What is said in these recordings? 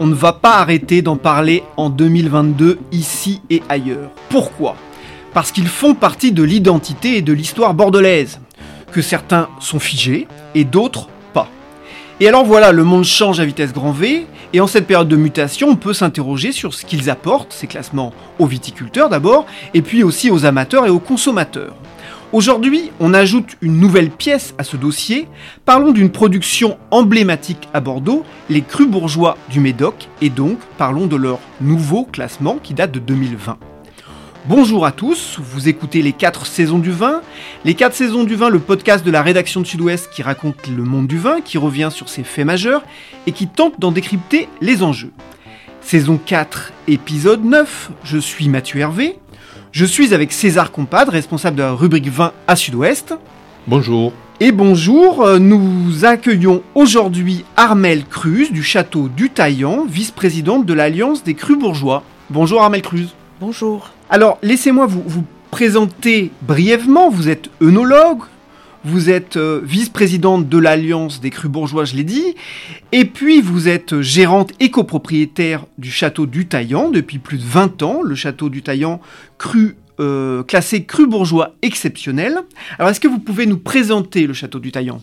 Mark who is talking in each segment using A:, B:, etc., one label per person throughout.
A: on ne va pas arrêter d'en parler en 2022 ici et ailleurs. Pourquoi? Parce qu'ils font partie de l'identité et de l'histoire bordelaise, que certains sont figés et d'autres pas. Et alors voilà, le monde change à vitesse grand V, et en cette période de mutation, on peut s'interroger sur ce qu'ils apportent, ces classements aux viticulteurs d'abord, et puis aussi aux amateurs et aux consommateurs. Aujourd'hui, on ajoute une nouvelle pièce à ce dossier. Parlons d'une production emblématique à Bordeaux, les crus bourgeois du Médoc, et donc parlons de leur nouveau classement qui date de 2020. Bonjour à tous, vous écoutez les 4 saisons du vin. Les 4 saisons du vin, le podcast de la rédaction de Sud-Ouest qui raconte le monde du vin, qui revient sur ses faits majeurs et qui tente d'en décrypter les enjeux. Saison 4, épisode 9, je suis Mathieu Hervé. Je suis avec César Compadre, responsable de la rubrique 20 à Sud-Ouest.
B: Bonjour.
A: Et bonjour, euh, nous accueillons aujourd'hui Armel Cruz du château du Taillan, vice-présidente de l'Alliance des Crus Bourgeois. Bonjour Armel Cruz.
C: Bonjour.
A: Alors, laissez-moi vous, vous présenter brièvement. Vous êtes œnologue, vous êtes euh, vice-présidente de l'Alliance des crus bourgeois, je l'ai dit, et puis vous êtes gérante et copropriétaire du château du Taillan depuis plus de 20 ans, le château du Taillan cru euh, classé cru bourgeois exceptionnel. Alors est-ce que vous pouvez nous présenter le château du Taillan?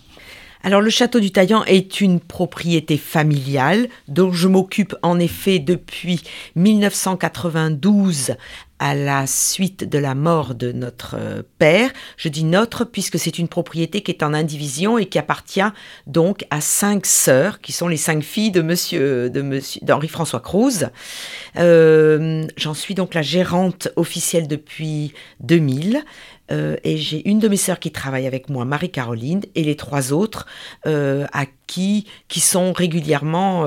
C: Alors le château du Taillan est une propriété familiale dont je m'occupe en effet depuis 1992 à la suite de la mort de notre euh, père. Je dis notre puisque c'est une propriété qui est en indivision et qui appartient donc à cinq sœurs, qui sont les cinq filles de monsieur, de monsieur, d'Henri-François Cruz. Euh, j'en suis donc la gérante officielle depuis 2000. Euh, et j'ai une de mes sœurs qui travaille avec moi, Marie-Caroline, et les trois autres euh, à qui, qui sont régulièrement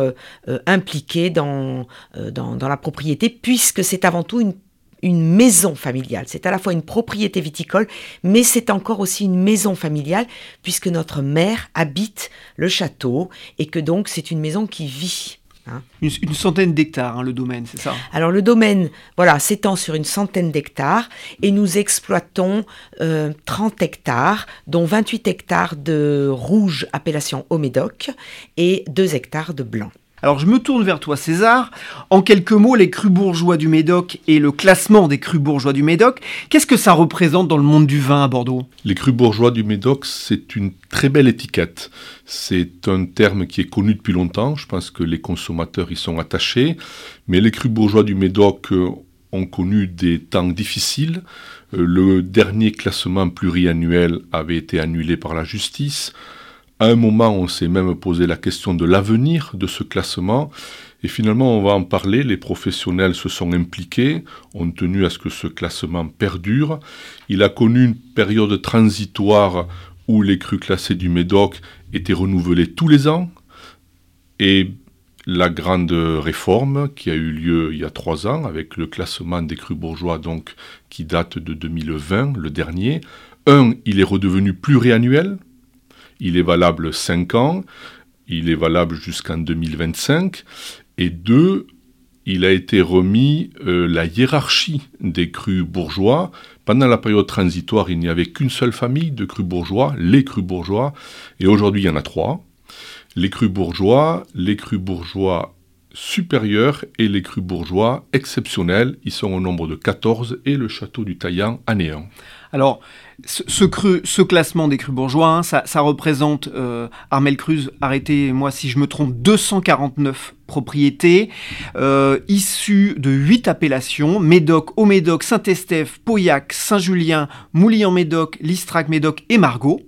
C: impliqués dans, dans, dans, la propriété, puisque c'est avant tout une, une maison familiale. C'est à la fois une propriété viticole, mais c'est encore aussi une maison familiale, puisque notre mère habite le château, et que donc c'est une maison qui vit.
A: Hein. Une, centaine d'hectares, hein, le domaine, c'est ça?
C: Alors le domaine, voilà, s'étend sur une centaine d'hectares et nous exploitons 30 euh, hectares, dont 28 hectares de rouge appellation au Médoc et 2 hectares de blanc.
A: Alors je me tourne vers toi César. En quelques mots, les crus bourgeois du Médoc et le classement des crus bourgeois du Médoc, qu'est-ce que ça représente dans le monde du vin à Bordeaux?
B: Les crus bourgeois du Médoc, c'est une très belle étiquette. C'est un terme qui est connu depuis longtemps, je pense que les consommateurs y sont attachés, mais les crus bourgeois du Médoc euh, ont connu des temps difficiles. Euh, le dernier classement pluriannuel avait été annulé par la justice. À un moment, on s'est même posé la question de l'avenir de ce classement. Et finalement, on va en parler. Les professionnels se sont impliqués, ont tenu à ce que ce classement perdure. Il a connu une période transitoire où les crus classés du Médoc étaient renouvelés tous les ans. Et la grande réforme qui a eu lieu il y a trois ans avec le classement des crus bourgeois donc qui date de 2020, le dernier. Un, il est redevenu pluriannuel, il est valable 5 ans, il est valable jusqu'en 2025, et deux, il a été remis euh, la hiérarchie des crus bourgeois. Pendant la période transitoire, il n'y avait qu'une seule famille de crus bourgeois, les crus bourgeois, et aujourd'hui il y en a trois. Les crus bourgeois, les crus bourgeois supérieurs et les crus bourgeois exceptionnels. Ils sont au nombre de 14 et le château du Taillan à néant.
A: Alors, ce, cru, ce classement des crus bourgeois, hein, ça, représente, euh, Armel Cruz, arrêtez-moi si je me trompe, 249 propriétés, euh, issues de 8 appellations, Médoc, Haut-Médoc, Saint-Estèphe, Pauillac, Saint-Julien, Moulillan-Médoc, Listrac-Médoc et Margot.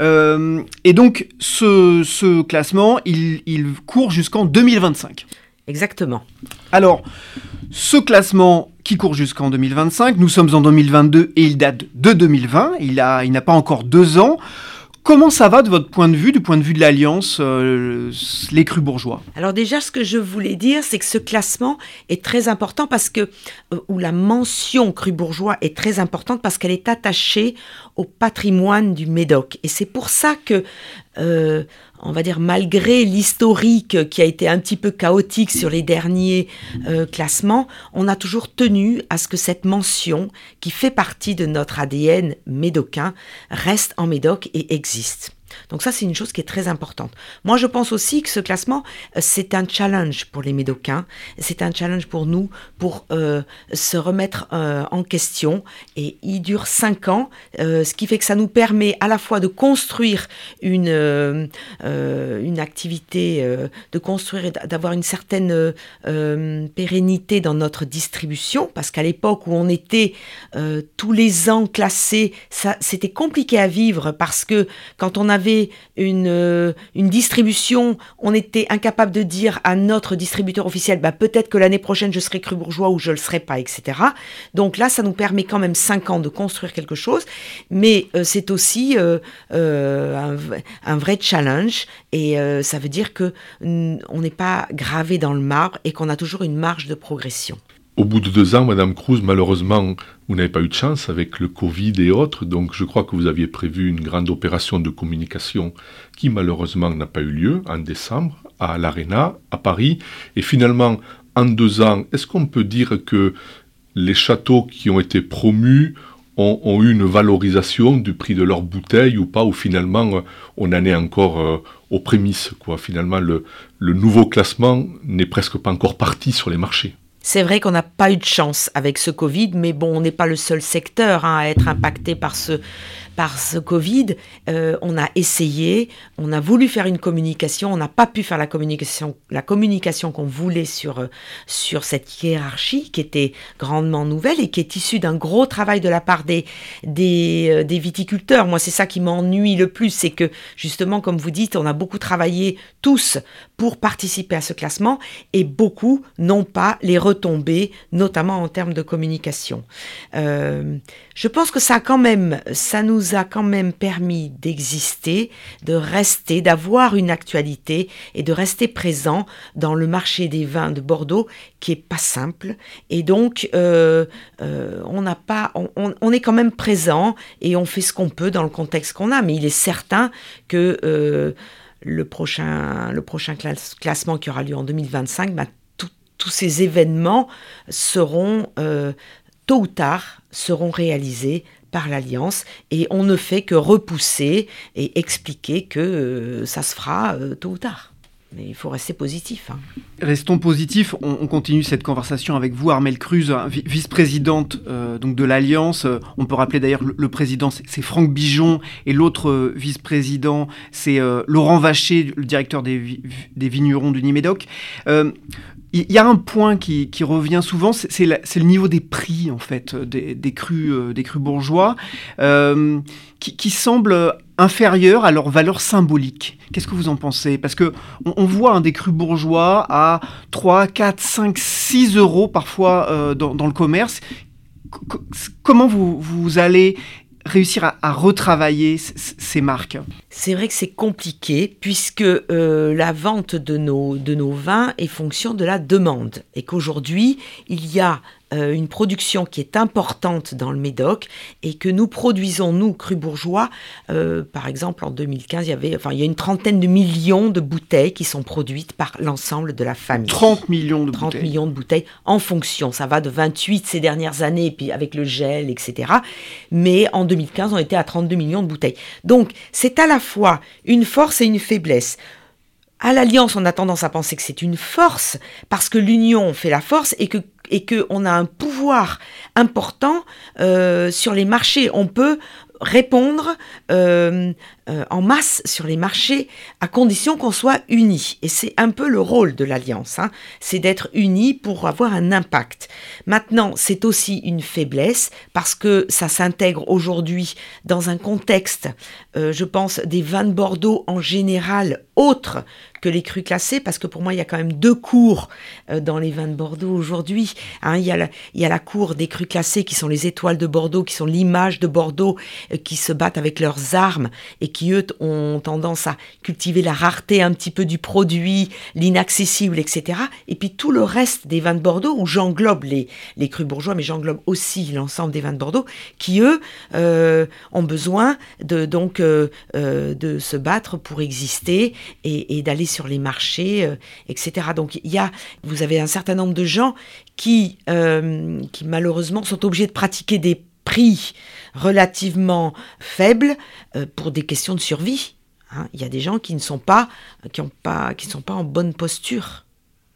A: Euh, et donc, ce, classement, il, il court jusqu'en 2025.
C: Exactement.
A: Alors, ce classement qui court jusqu'en 2025, nous sommes en 2022 et il date de 2020, il n'a il pas encore deux ans. Comment ça va de votre point de vue, du point de vue de l'Alliance, euh, les crus bourgeois?
C: Alors déjà, ce que je voulais dire, c'est que ce classement est très important parce que, euh, ou la mention cru bourgeois est très importante parce qu'elle est attachée au patrimoine du Médoc. Et c'est pour ça que euh, on va dire, malgré l'historique qui a été un petit peu chaotique sur les derniers euh, classements, on a toujours tenu à ce que cette mention, qui fait partie de notre ADN médocain, reste en Médoc et existe. Donc ça, c'est une chose qui est très importante. Moi, je pense aussi que ce classement, euh, c'est un challenge pour les Médocains, c'est un challenge pour nous pour euh, se remettre euh, en question. Et il dure cinq ans, ce qui fait que ça nous permet à la fois de construire une, une activité, de construire, d'avoir une certaine pérennité dans notre distribution, parce qu'à l'époque où on était tous les ans classés, c'était compliqué à vivre parce que quand on avait euh, une distribution, on était incapable de dire à notre distributeur officiel, bah, peut-être que l'année prochaine je serai cru bourgeois ou je le serai pas, etc. Donc là, ça nous permet quand même cinq ans de construire quelque chose, mais euh, c'est aussi euh, un, un, vrai challenge et ça veut dire que on n'est pas gravé dans le marbre et qu'on a toujours une marge de progression.
B: Au bout de deux ans, Madame Cruz, malheureusement, vous n'avez pas eu de chance avec le Covid et autres, donc je crois que vous aviez prévu une grande opération de communication qui malheureusement n'a pas eu lieu en décembre à l'Arena, à Paris. Et finalement, en deux ans, est-ce qu'on peut dire que les châteaux qui ont été promus ont, eu une valorisation du prix de leurs bouteilles ou pas, ou finalement on en est encore euh, aux prémices. Quoi? Finalement, le nouveau classement n'est presque pas encore parti sur les marchés.
C: C'est vrai qu'on n'a pas eu de chance avec ce Covid, mais bon, on n'est pas le seul secteur hein, à être impacté par ce, par ce Covid, euh, on a essayé, on a voulu faire une communication, on n'a pas pu faire la communication, la communication qu'on voulait sur, euh, sur cette hiérarchie qui était grandement nouvelle et qui est issue d'un gros travail de la part des, euh, des viticulteurs. Moi, c'est ça qui m'ennuie le plus, c'est que justement, comme vous dites, on a beaucoup travaillé tous pour participer à ce classement et beaucoup n'ont pas les retombées, notamment en termes de communication. je pense que ça quand même, ça nous a quand même permis d'exister, de rester, d'avoir une actualité et de rester présent dans le marché des vins de Bordeaux qui est pas simple. Et donc, euh, euh, on n'a pas, on, est quand même présent et on fait ce qu'on peut dans le contexte qu'on a. Mais il est certain que euh, le prochain, le prochain classement qui aura lieu en 2025, bah, tous ces événements seront tôt ou tard seront réalisés par l'Alliance et on ne fait que repousser et expliquer que euh, ça se fera euh, tôt ou tard. Mais il faut rester positif. Hein.
A: Restons positifs. On, continue cette conversation avec vous, Armelle Cruz, vice-présidente euh, de l'Alliance. on peut rappeler d'ailleurs le, président, c'est Franck Bijon, et l'autre vice-président, c'est Laurent Vacher, le directeur des, des vignerons du Nimédoc. Il y a un point qui, revient souvent, c'est le niveau des prix en fait des, crus, euh, des crus bourgeois, euh, qui, semble inférieur à leur valeur symbolique. Qu'est-ce que vous en pensez? Parce que on, voit un des crus bourgeois à 3, 4, 5, 6 euros parfois euh, dans, le commerce. comment vous, vous allez réussir à, retravailler ces marques?
C: C'est vrai que c'est compliqué puisque euh, la vente de nos, de nos vins est fonction de la demande et qu'aujourd'hui il y a euh, une production qui est importante dans le Médoc et que nous produisons, nous, Cru Bourgeois. Euh, par exemple, en 2015, il y, avait, enfin, il y a une trentaine de millions de bouteilles qui sont produites par l'ensemble de la famille.
A: 30 millions de
C: 30 millions de bouteilles en fonction. Ça va de 28 ces dernières années, puis avec le gel, etc. Mais en 2015, on était à 32 millions de bouteilles. Donc, c'est à la fois une force et une faiblesse. À l'Alliance, on a tendance à penser que c'est une force parce que l'union fait la force et que et qu'on a un pouvoir important euh, sur les marchés. On peut répondre euh, euh, en masse sur les marchés à condition qu'on soit unis. Et c'est un peu le rôle de l'alliance, hein. c'est d'être unis pour avoir un impact. Maintenant, c'est aussi une faiblesse parce que ça s'intègre aujourd'hui dans un contexte, euh, je pense, des vins de Bordeaux en général autres que les crus classés, parce que pour moi, il y a quand même deux cours euh, dans les vins de Bordeaux aujourd'hui. Hein. il, y a la, il y a la cour des crus classés qui sont les étoiles de Bordeaux, qui sont l'image de Bordeaux, qui se battent avec leurs armes et qui, eux, ont tendance à cultiver la rareté un petit peu du produit, l'inaccessible, etc. Et puis tout le reste des vins de Bordeaux, où j'englobe les, les crus bourgeois, mais j'englobe aussi l'ensemble des vins de Bordeaux, qui, eux, euh, ont besoin de, donc, euh, euh, de se battre pour exister et, et d'aller sur les marchés, etc. Donc, il y a, vous avez un certain nombre de gens qui, qui malheureusement, sont obligés de pratiquer des prix relativement faibles euh, pour des questions de survie. Hein. Il y a des gens qui ne sont pas, qui ont pas, qui sont pas en bonne posture.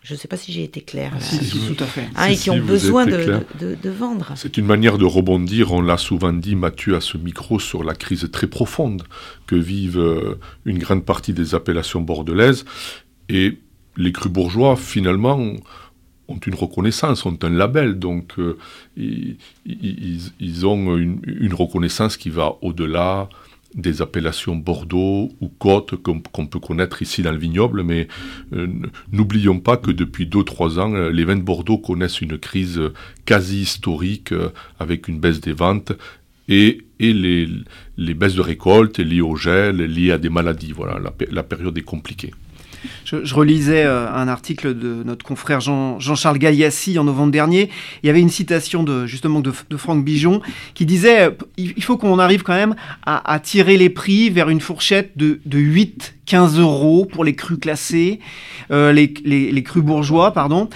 C: Je ne sais pas si j'ai été clair.
A: Ah, si, si, tout à fait.
C: Hein, et qui ont besoin de, de, vendre.
B: C'est une manière de rebondir, on l'a souvent dit, Mathieu, à ce micro, sur la crise très profonde que vivent euh, une grande partie des appellations bordelaises. Et les crus bourgeois, finalement, ont une reconnaissance, ont un label, donc euh, ils, ont une, reconnaissance qui va au-delà des appellations Bordeaux ou Côte qu'on peut connaître ici dans le vignoble, mais euh, n'oublions pas que depuis 2-3 ans, euh, les vins de Bordeaux connaissent une crise quasi historique avec une baisse des ventes et, les, baisses de récolte liées au gel, liées à des maladies. Voilà, la période est compliquée.
A: Je, relisais euh, un article de notre confrère Jean, Jean-Charles Gaillassi en novembre dernier. Il y avait une citation de, justement de, Franck Bijon qui disait euh, il faut qu'on arrive quand même à, tirer les prix vers une fourchette de, de 8 15 euros pour les crus classés, euh, les, les, crus bourgeois, pardon.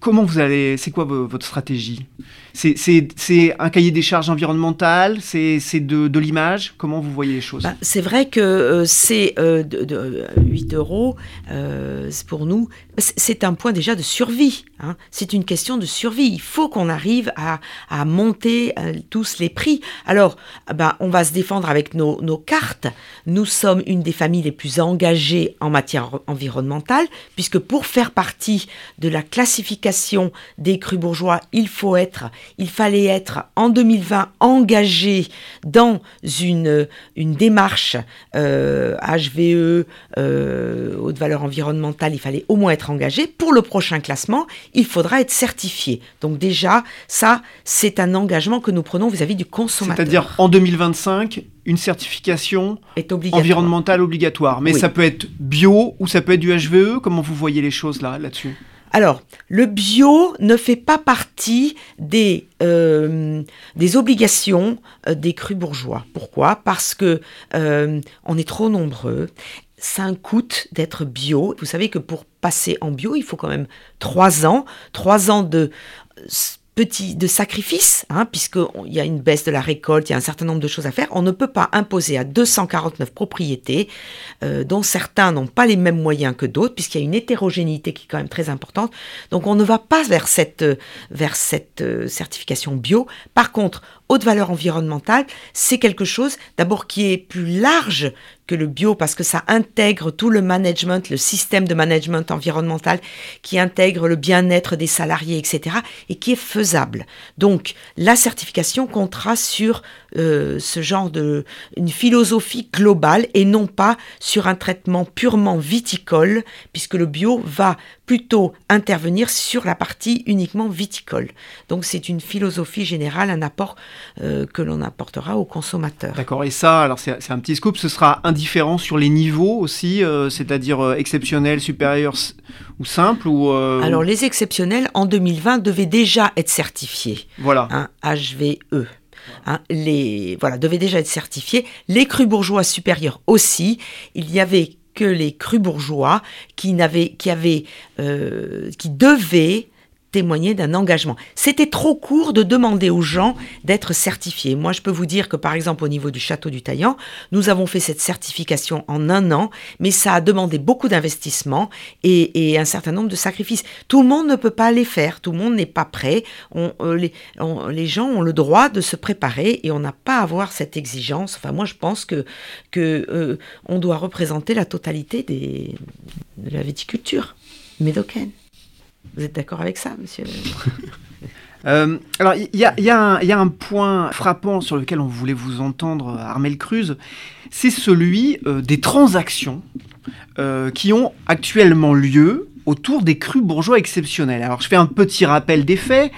A: comment vous allez, c'est quoi votre stratégie? C'est un cahier des charges environnementales, c'est de, de l'image? Comment vous voyez les choses?
C: Bah, C'est vrai que euh, c'est euh, de, 8 euros euh, pour nous, c'est un point déjà de survie. Hein. C'est une question de survie. Il faut qu'on arrive à, à monter tous les prix. Alors, bah, on va se défendre avec nos, nos, cartes. Nous sommes une des familles les plus engagées en matière environnementale, puisque pour faire partie de la classification des crus bourgeois, il faut être il fallait être en 2020 engagé dans une, démarche HVE, euh, haute valeur environnementale, il fallait au moins être engagé. Pour le prochain classement, il faudra être certifié. Donc déjà, ça, c'est un engagement que nous prenons vis-à-vis du consommateur.
A: C'est-à-dire en 2025, une certification environnementale obligatoire. Mais ça peut être bio ou ça peut être du HVE. Comment vous voyez les choses là, là-dessus?
C: Alors, le bio ne fait pas partie des, euh, des obligations euh, des crus bourgeois. Pourquoi? Parce que euh, on est trop nombreux. Ça un coût d'être bio. Vous savez que pour passer en bio, il faut quand même trois ans, trois ans de petit de sacrifice, hein, puisqu'il y a une baisse de la récolte, il y a un certain nombre de choses à faire. On ne peut pas imposer à 249 propriétés, euh, dont certains n'ont pas les mêmes moyens que d'autres, puisqu'il y a une hétérogénéité qui est quand même très importante. Donc on ne va pas vers cette, vers cette euh, certification bio. Par contre, haute valeur environnementale, c'est quelque chose d'abord qui est plus large que le bio parce que ça intègre tout le management, le système de management environnemental qui intègre le bien-être des salariés, etc. et qui est faisable. Donc la certification comptera sur euh, ce genre de une philosophie globale et non pas sur un traitement purement viticole puisque le bio va plutôt intervenir sur la partie uniquement viticole. Donc c'est une philosophie générale, un apport euh, que l'on apportera aux consommateurs.
A: D'accord, et ça, alors c'est un petit scoop, ce sera indifférent sur les niveaux aussi, euh, c'est-à-dire exceptionnel, supérieur ou simple ou
C: Alors les exceptionnels en 2020 devaient déjà être certifiés.
A: Voilà.
C: Un HVE. Hein, les voilà devaient déjà être certifiés. Les crus bourgeois supérieurs aussi. Il y avait que les crus bourgeois qui n'avaient, qui avaient, euh, qui devaient témoigner d'un engagement. C'était trop court de demander aux gens d'être certifiés. Moi, je peux vous dire que, par exemple, au niveau du château du Taillan, nous avons fait cette certification en un an, mais ça a demandé beaucoup d'investissement et, un certain nombre de sacrifices. Tout le monde ne peut pas les faire, tout le monde n'est pas prêt. On, euh, les, les, gens ont le droit de se préparer et on n'a pas à avoir cette exigence. Enfin, moi, je pense que, que euh, on doit représenter la totalité des, de la viticulture médocaine. Vous êtes d'accord avec ça, monsieur
A: euh, alors, il y, a, un point frappant sur lequel on voulait vous entendre, Armel Cruz, c'est celui euh, des transactions euh, qui ont actuellement lieu autour des crus bourgeois exceptionnels. Alors je fais un petit rappel des faits.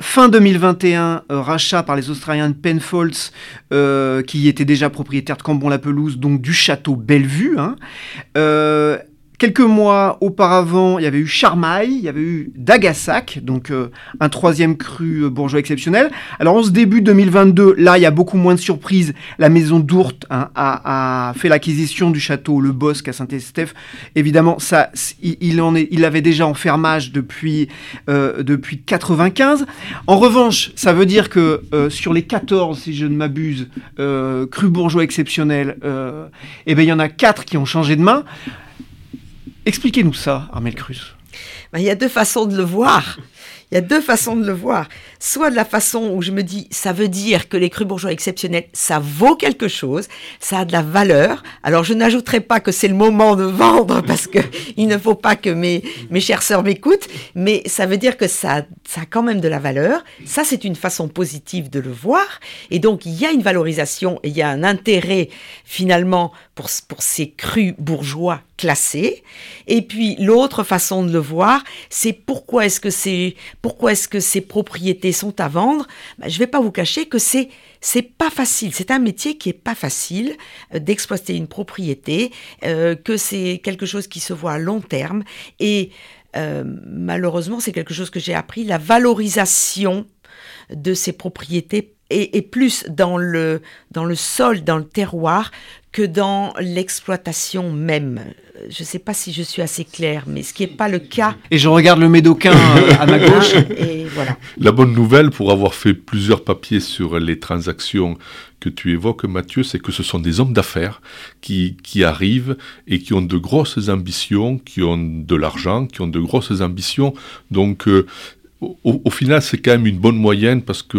A: fin 2021, rachat par les Australiens de Penfolds, qui étaient déjà propriétaires de Cambon-la-Pelouse, donc du château Bellevue. Hein. Quelques mois auparavant, il y avait eu Charmaille, il y avait eu Dagassac, donc euh, un troisième cru euh, bourgeois exceptionnel. Alors en ce début 2022, là, il y a beaucoup moins de surprises. La maison d'Ourte hein, a, fait l'acquisition du château Le Bosque à Saint-Estèphe. Évidemment, ça, il, en avait déjà en fermage depuis, euh, depuis 95. En revanche, ça veut dire que sur les 14, si je ne m'abuse, crus bourgeois exceptionnels, eh ben, il y en a 4 qui ont changé de main. Expliquez-nous ça, Armel Cruz.
C: Ben, il y a deux façons de le voir. Il y a deux façons de le voir. Soit de la façon où je me dis, ça veut dire que les crus bourgeois exceptionnels, ça vaut quelque chose, ça a de la valeur. Alors je n'ajouterai pas que c'est le moment de vendre parce que il ne faut pas que mes, mes chères sœurs m'écoutent, mais ça veut dire que ça, ça a quand même de la valeur. Ça, c'est une façon positive de le voir. Et donc, il y a une valorisation et il y a un intérêt finalement pour, pour ces crus bourgeois classés. Et puis, l'autre façon de le voir, c'est pourquoi est-ce que c'est pourquoi est-ce que ces propriétés sont à vendre ben, Je ne vais pas vous cacher que c'est c'est pas facile. C'est un métier qui est pas facile euh, d'exploiter une propriété, euh, que c'est quelque chose qui se voit à long terme et euh, malheureusement c'est quelque chose que j'ai appris la valorisation de ces propriétés est, plus dans le dans le sol, dans le terroir que dans l'exploitation même. Je ne sais pas si je suis assez claire, mais ce qui n'est pas le cas.
A: Et je regarde le médocain euh, à ma gauche.
B: Et voilà. La bonne nouvelle, pour avoir fait plusieurs papiers sur les transactions que tu évoques, Mathieu, c'est que ce sont des hommes d'affaires qui, qui arrivent et qui ont de grosses ambitions, qui ont de l'argent, qui ont de grosses ambitions. Donc, euh, au, au, final, c'est quand même une bonne moyenne parce que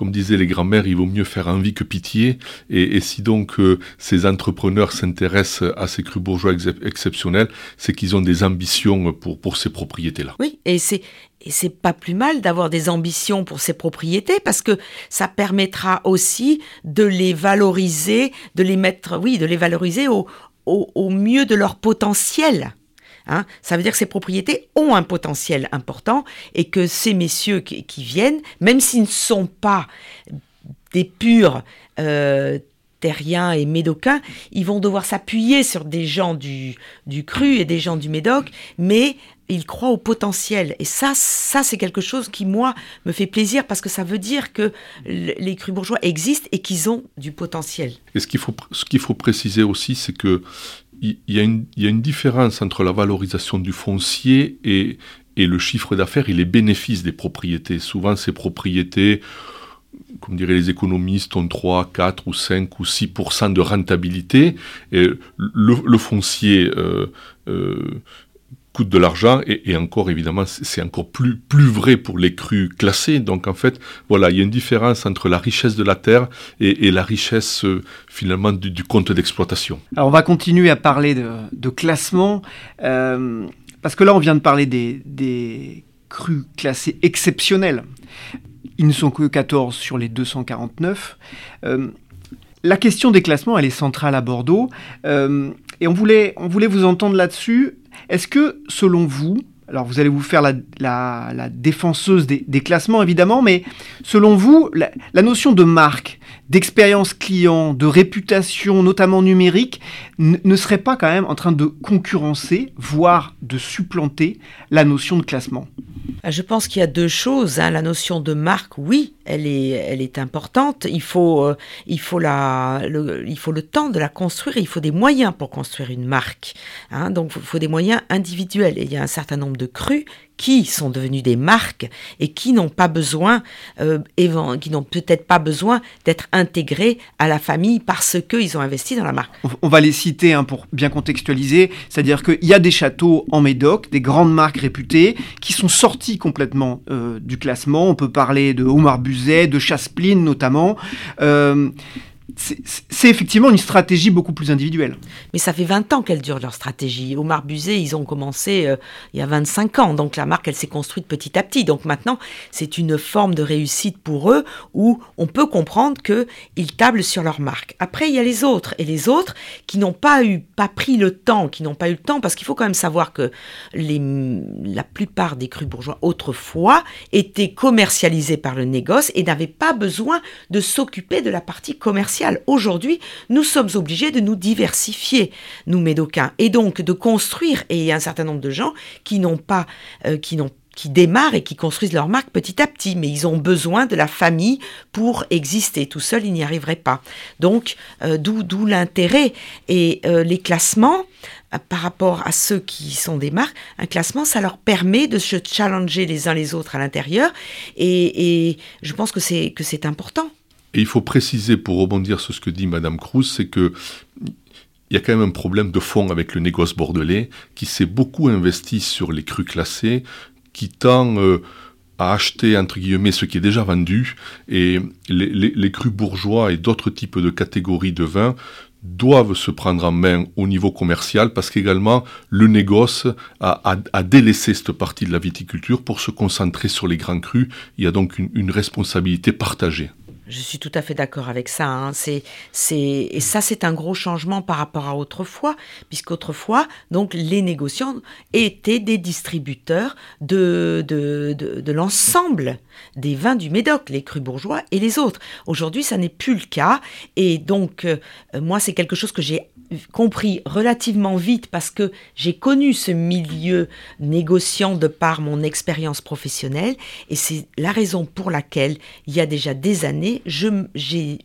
B: comme disaient les grands-mères, il vaut mieux faire envie que pitié. Et, si donc euh, ces entrepreneurs s'intéressent à ces crus bourgeois exceptionnels, c'est qu'ils ont des ambitions pour, pour ces propriétés-là.
C: Oui, et c'est et c'est pas plus mal d'avoir des ambitions pour ces propriétés parce que ça permettra aussi de les valoriser, de les mettre, oui, de les valoriser au, au mieux de leur potentiel. Hein. ça veut dire que ces propriétés ont un potentiel important et que ces messieurs qui, viennent, même s'ils ne sont pas des purs euh, terriens et médocains, ils vont devoir s'appuyer sur des gens du, du cru et des gens du médoc, mais ils croient au potentiel. Et ça, ça c'est quelque chose qui, moi, me fait plaisir parce que ça veut dire que les crus bourgeois existent et qu'ils ont du potentiel.
B: Et ce qu'il faut, ce qu'il faut préciser aussi, c'est que il y, a une, différence entre la valorisation du foncier et, le chiffre d'affaires et les bénéfices des propriétés. Souvent, ces propriétés, comme diraient les économistes, ont 3, 4 ou 5 ou 6% de rentabilité. Et le, foncier euh, euh, coûte de l'argent et, encore évidemment c'est encore plus plus vrai pour les crus classés. Donc en fait voilà il y a une différence entre la richesse de la terre et, la richesse euh, finalement du, compte d'exploitation.
A: Alors on va continuer à parler de, classement euh, parce que là on vient de parler des, des crus classés exceptionnels. Ils ne sont que 14 sur les 249 euh, la question des classements, elle est centrale à Bordeaux, et on voulait, on voulait vous entendre là-dessus. Est-ce que, selon vous, alors vous allez vous faire la, défenseuse des, classements évidemment, mais selon vous, la, notion de marque, d'expérience client, de réputation, notamment numérique, ne serait pas quand même en train de concurrencer, voire de supplanter la notion de classement?
C: Ah, je pense qu'il y a deux choses. Hein. La notion de marque, oui, elle est, importante. Il faut, euh, il, faut la, le, il faut le temps de la construire. Il faut des moyens pour construire une marque. Hein. Donc, il faut des moyens individuels. Et il y a un certain nombre de qui sont devenus des marques et qui n'ont pas besoin, euh, qui n'ont peut-être pas besoin d'être intégrés à la famille parce qu'ils ont investi dans la marque.
A: On va les citer hein, pour bien contextualiser, c'est-à-dire qu'il y a des châteaux en Médoc, des grandes marques réputées, qui sont sortis complètement euh, du classement. On peut parler de Omar Buzet, de Chaspline notamment. Euh, c'est effectivement une stratégie beaucoup plus individuelle.
C: Mais ça fait 20 ans qu'elle dure leur stratégie. Omar Buzet, ils ont commencé euh, il y a 25 ans. Donc la marque, elle s'est construite petit à petit. Donc maintenant, c'est une forme de réussite pour eux où on peut comprendre qu'ils tablent sur leur marque. Après, il y a les autres. Et les autres qui n'ont pas eu, pas pris le temps, qui n'ont pas eu le temps, parce qu'il faut quand même savoir que la plupart des crus bourgeois autrefois étaient commercialisés par le négoce et n'avaient pas besoin de s'occuper de la partie commerciale. Aujourd'hui, nous sommes obligés de nous diversifier, nous médocains, et donc de construire. Et il y a un certain nombre de gens qui n'ont pas, euh, qui n'ont qui démarrent et qui construisent leur marque petit à petit, mais ils ont besoin de la famille pour exister. Tout seul, ils n'y arriveraient pas. Donc, euh, d'où l'intérêt. Et euh, les classements, par rapport à ceux qui sont des marques, un classement, ça leur permet de se challenger les uns les autres à l'intérieur. Et, et, je pense que c'est important.
B: Et il faut préciser, pour rebondir sur ce que dit Madame Cruz, c'est que il y a quand même un problème de fond avec le négoce bordelais qui s'est beaucoup investi sur les crus classés, qui tend euh, à acheter entre guillemets ce qui est déjà vendu et les, crus bourgeois et d'autres types de catégories de vins doivent se prendre en main au niveau commercial parce qu'également le négoce a, délaissé cette partie de la viticulture pour se concentrer sur les grands crus. Il y a donc une responsabilité partagée.
C: Je suis tout à fait d'accord avec ça. Hein. C'est, c'est, et ça, c'est un gros changement par rapport à autrefois, puisqu'autrefois, donc, les négociants étaient des distributeurs de, de, de, l'ensemble des vins du Médoc, les crus bourgeois et les autres. Aujourd'hui, ça n'est plus le cas. Et donc, euh, moi, c'est quelque chose que j'ai compris relativement vite parce que j'ai connu ce milieu négociant de par mon expérience professionnelle. Et c'est la raison pour laquelle, il y a déjà des années, j'ai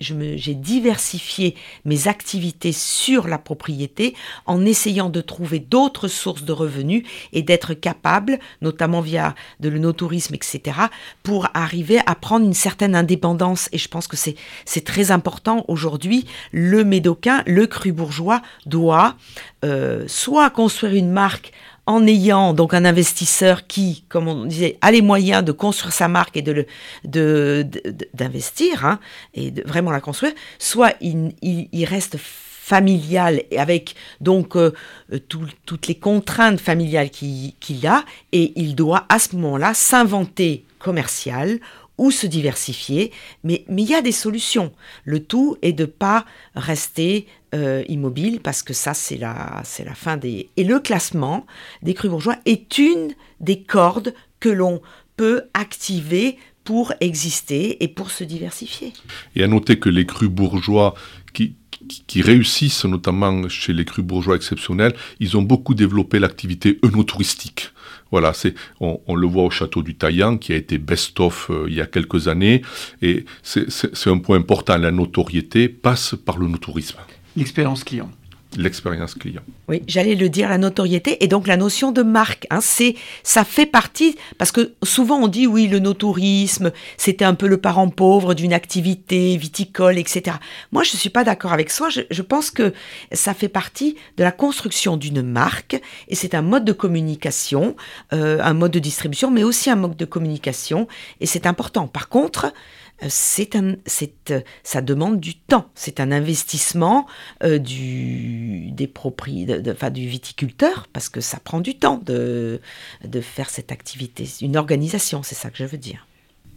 C: diversifié mes activités sur la propriété en essayant de trouver d'autres sources de revenus et d'être capable, notamment via de l'onotourisme, etc., pour arriver à prendre une certaine indépendance. Et je pense que c'est très important aujourd'hui. Le médocain, le cru bourgeois doit euh, soit construire une marque en ayant donc un investisseur qui, comme on disait, a les moyens de construire sa marque et de d'investir hein, et de vraiment la construire, soit il, reste familial et avec donc euh, toutes les contraintes familiales qu'il a et il doit à ce moment-là s'inventer commercial ou se diversifier, mais il y a des solutions. Le tout est de ne pas rester euh, immobile parce que ça, c'est la, c'est la fin des... Et le classement des crus bourgeois est une des cordes que l'on peut activer pour exister et pour se diversifier.
B: Et à noter que les crus bourgeois qui, qui réussissent, notamment chez les crus bourgeois exceptionnels, ils ont beaucoup développé l'activité œnotouristique. Voilà, on, le voit au château du Taillan, qui a été best-of euh, il y a quelques années, et c'est, un point important. La notoriété passe par le no-tourisme.
A: L'expérience client
B: l'expérience client.
C: Oui, j'allais le dire, la notoriété et donc la notion de marque. Hein, c'est, ça fait partie, parce que souvent on dit oui, le no-tourisme, c'était un peu le parent pauvre d'une activité viticole, etc. Moi, je ne suis pas d'accord avec ça. Je, pense que ça fait partie de la construction d'une marque et c'est un mode de communication, euh, un mode de distribution, mais aussi un mode de communication et c'est important. Par contre, c'est un, c'est, euh, ça demande du temps. C'est un investissement euh, du, des de, du viticulteur parce que ça prend du temps de, de faire cette activité. Une organisation, c'est ça que je veux dire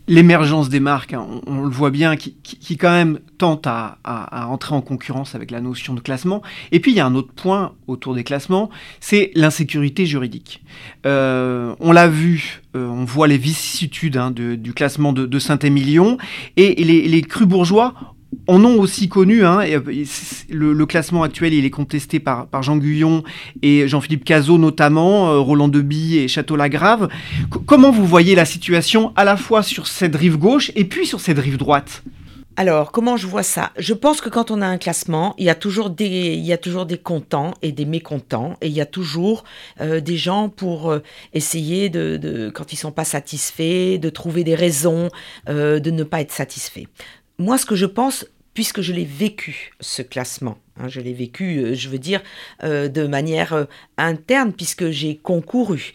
A: l'émergence des marques, hein, on, le voit bien, qui, quand même tente à, entrer en concurrence avec la notion de classement. Et puis il y a un autre point autour des classements, c'est l'insécurité juridique. Euh, on l'a vu, euh, on voit les vicissitudes hein, du classement de, Saint-Émilion, et les, les crus bourgeois en ont aussi connu, hein, euh, le, classement actuel il est contesté par, Jean Guyon et Jean-Philippe Cazot notamment, euh, Roland Deby et Château-Lagrave. comment vous voyez la situation à la fois sur cette rive gauche et puis sur cette rive droite?
C: Alors, comment je vois ça? Je pense que quand on a un classement, il y a toujours des, il y a toujours des contents et des mécontents, et il y a toujours euh, des gens pour essayer de, quand ils sont pas satisfaits, de trouver des raisons de ne pas être satisfaits. Moi, ce que je pense, puisque je l'ai vécu, ce classement, hein, je l'ai vécu, euh, je veux dire, euh, de manière euh, interne, puisque j'ai concouru.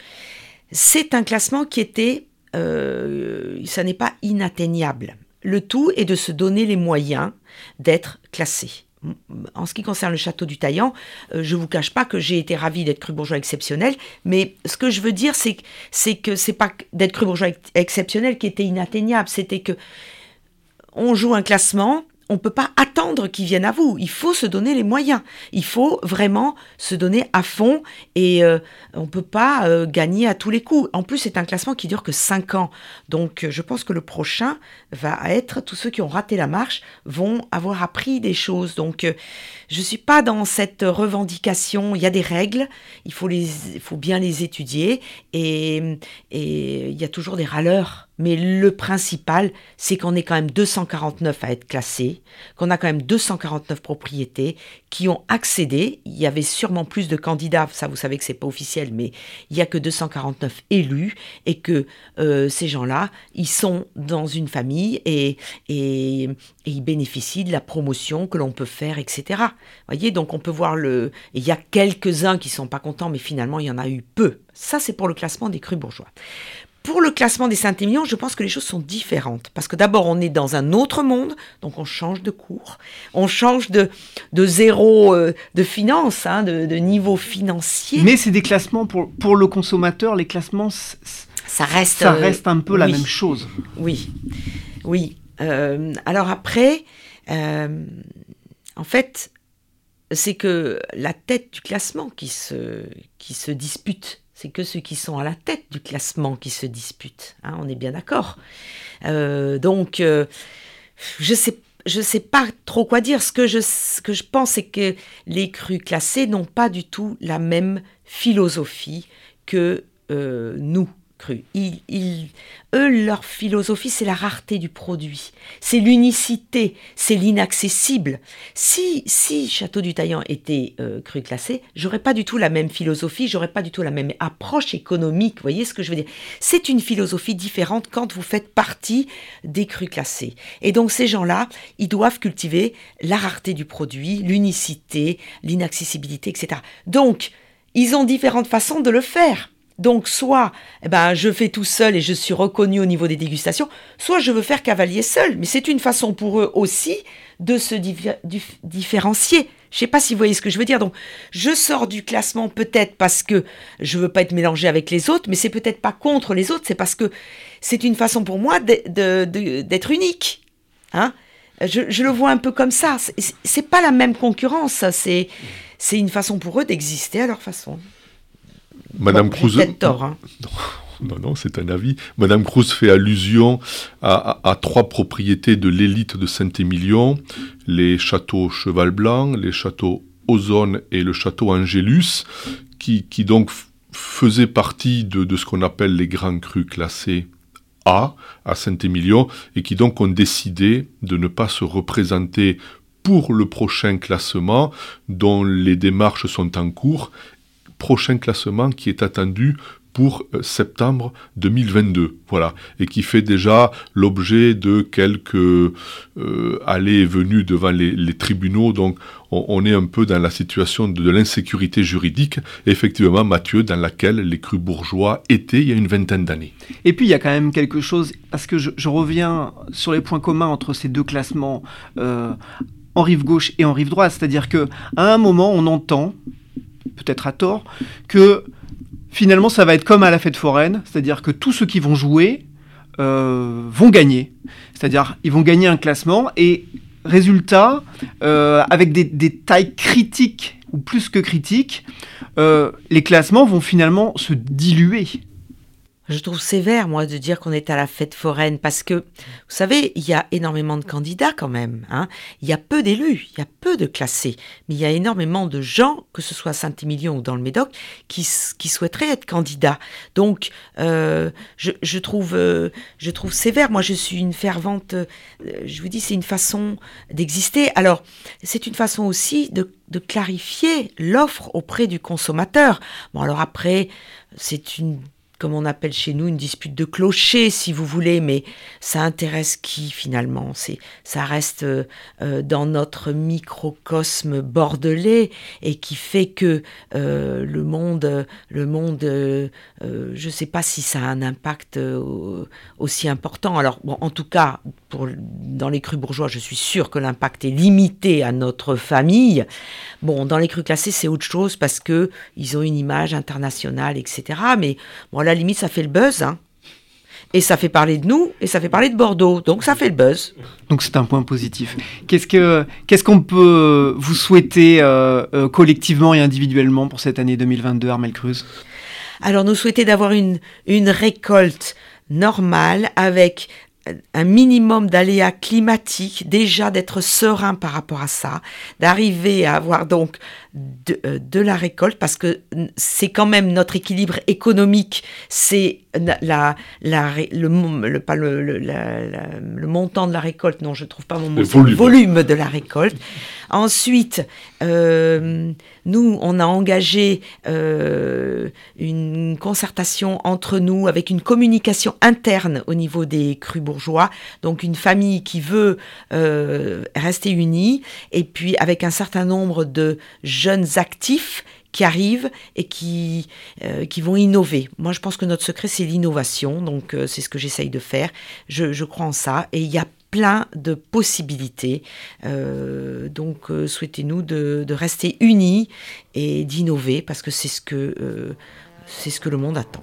C: C'est un classement qui était, ça n'est pas inatteignable. Le tout est de se donner les moyens d'être classé. En ce qui concerne le château du Taillan, je vous cache pas que j'ai été ravie d'être cru bourgeois exceptionnel, mais ce que je veux dire, c'est que c'est pas d'être cru bourgeois ex- exceptionnel qui était inatteignable, c'était que on joue un classement, on ne peut pas attendre qu'ils viennent à vous. Il faut se donner les moyens. Il faut vraiment se donner à fond et euh, on ne peut pas euh, gagner à tous les coups. En plus, c'est un classement qui dure que 5 ans. Donc, je pense que le prochain va être, tous ceux qui ont raté la marche vont avoir appris des choses. Donc, euh, je ne suis pas dans cette revendication. Il y a des règles, il faut, les, faut bien les étudier et, et il y a toujours des râleurs. Mais le principal, c'est qu'on est quand même 249 à être classés, qu'on a quand même 249 propriétés qui ont accédé. Il y avait sûrement plus de candidats, ça vous savez que c'est pas officiel, mais il y a que 249 élus et que euh, ces gens-là, ils sont dans une famille et, ils bénéficient de la promotion que l'on peut faire, etc. Voyez, donc on peut voir le. Il y a quelques-uns qui sont pas contents, mais finalement il y en a eu peu. Ça, c'est pour le classement des crus bourgeois. Pour le classement des Saint-Émilion, je pense que les choses sont différentes. Parce que d'abord, on est dans un autre monde, donc on change de cours, on change de, de zéro euh, de finance, hein, de, de niveau financier.
A: Mais c'est des classements pour, pour le consommateur, les classements,
C: ça reste,
A: ça reste un peu la
C: oui.
A: même chose.
C: Oui, oui. Euh, alors après, euh, en fait, c'est que la tête du classement qui se, qui se dispute. C'est que ceux qui sont à la tête du classement qui se disputent. hein, on est bien d'accord. Euh, donc, euh, je sais je sais pas trop quoi dire. Ce que je, pense, c'est que les crus classés n'ont pas du tout la même philosophie que euh, nous, Ils, ils- eux, leur philosophie, c'est la rareté du produit, c'est l'unicité, c'est l'inaccessible. Si, si Château du Taillan était euh, cru classé, j'aurais pas du tout la même philosophie, j'aurais pas du tout la même approche économique. Voyez ce que je veux dire? C'est une philosophie différente quand vous faites partie des crus classés. Et donc ces gens-là, ils doivent cultiver la rareté du produit, l'unicité, l'inaccessibilité, etc. Donc, ils ont différentes façons de le faire. Donc, soit eh ben, je fais tout seul et je suis reconnu au niveau des dégustations, soit je veux faire cavalier seul. Mais c'est une façon pour eux aussi de se diffé- dif- différencier. Je sais pas si vous voyez ce que je veux dire. Donc, je sors du classement peut-être parce que je veux pas être mélangé avec les autres, mais c'est peut-être pas contre les autres, c'est parce que c'est une façon pour moi d'être unique. Hein je, je le vois un peu comme ça. C'est- pas la même concurrence. c'est une façon pour eux d'exister à leur façon.
B: Madame
C: Bon,
B: Cruz.
C: peut-être tort. hein.
B: Non, non, c'est un avis. Madame Cruz fait allusion à, à- à trois propriétés de l'élite de Saint-Émilion, les châteaux Cheval Blanc, les châteaux Ozone et le château Angélus, qui, qui donc faisaient partie de, de ce qu'on appelle les grands crus classés A à Saint-Émilion, et qui donc ont décidé de ne pas se représenter pour le prochain classement, dont les démarches sont en cours, prochain classement qui est attendu pour euh, septembre 2022, voilà, et qui fait déjà l'objet de quelques euh, allées et venues devant les, tribunaux, donc on, est un peu dans la situation de, l'insécurité juridique, effectivement, Mathieu, dans laquelle les crus bourgeois étaient il y a une vingtaine d'années.
A: Et puis il y a quand même quelque chose, parce que je, je reviens sur les points communs entre ces deux classements euh, en rive gauche et en rive droite, c'est-à-dire que à un moment on entend, peut-être à tort, que finalement ça va être comme à la fête foraine, c'est-à-dire que tous ceux qui vont jouer euh, vont gagner, c'est-à-dire ils vont gagner un classement et résultat, euh, avec des, tailles critiques ou plus que critiques, euh, les classements vont finalement se diluer.
C: Je trouve sévère, moi, de dire qu'on est à la fête foraine, parce que, vous savez, il y a énormément de candidats quand même. Hein. Il y a peu d'élus, il y a peu de classés, mais il y a énormément de gens, que ce soit à Saint-Émilion ou dans le Médoc, qui, souhaiteraient être candidats. Donc, euh, je, je, trouve, euh, je trouve sévère. Moi, je suis une fervente, euh, je vous dis, c'est une façon d'exister. Alors, c'est une façon aussi de, de clarifier l'offre auprès du consommateur. Bon, alors après, c'est une comme on appelle chez nous, une dispute de clocher, si vous voulez, mais ça intéresse qui finalement? C'est, Ça reste euh, euh, dans notre microcosme bordelais et qui fait que euh, le monde, le monde je ne sais pas si ça a un impact aussi important. Alors, bon, en tout cas, pour, dans les crus bourgeois, je suis sûre que l'impact est limité à notre famille. Bon, dans les crus classés, c'est autre chose parce que ils ont une image internationale, etc. Mais bon, là, limite, ça fait le buzz. Hein. Et ça fait parler de nous, et ça fait parler de Bordeaux. Donc ça fait le buzz.
A: Donc c'est un point positif. Qu'est-ce que qu'est-ce qu'on peut vous souhaiter euh, euh, collectivement et individuellement pour cette année 2022, Armel Cruz
C: Alors nous souhaiter d'avoir une, une récolte normale avec un minimum d'aléas climatiques, déjà d'être serein par rapport à ça, d'arriver à avoir donc de, euh, de, la récolte, parce que c'est quand même notre équilibre économique, c'est la, la, le, le, pas le, le, le, montant de la récolte, non, je ne trouve pas mon mot, le volume. de la récolte. Ensuite, euh, nous, on a engagé euh, une concertation entre nous avec une communication interne au niveau des crus bourgeois, donc une famille qui veut euh, rester unie, et puis avec un certain nombre de jeunes actifs qui arrivent et qui, euh, qui vont innover. Moi, je pense que notre secret, c'est l'innovation. Donc, euh, c'est ce que j'essaye de faire. Je, crois en ça. Et il y a plein de possibilités. Euh, donc, souhaitez-nous de, de, rester unis et d'innover parce que c'est ce que, c'est ce que le monde attend.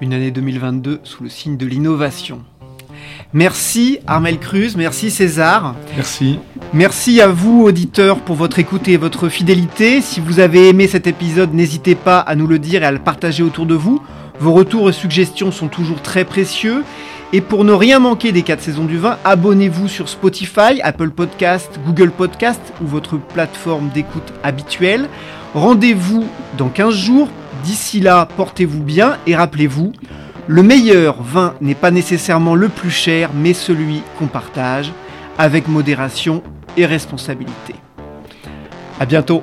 A: Une année 2022 sous le signe de l'innovation. Merci Armel Cruz, merci César.
B: Merci.
A: Merci à vous auditeurs pour votre écoute et votre fidélité. Si vous avez aimé cet épisode, n'hésitez pas à nous le dire et à le partager autour de vous. Vos retours et suggestions sont toujours très précieux. Et pour ne rien manquer des 4 saisons du vin, abonnez-vous sur Spotify, Apple Podcast, Google Podcast ou votre plateforme d'écoute habituelle. Rendez-vous dans 15 jours. D'ici là, portez-vous bien et rappelez-vous, le meilleur vin n'est pas nécessairement le plus cher, mais celui qu'on partage avec modération et responsabilité. À bientôt!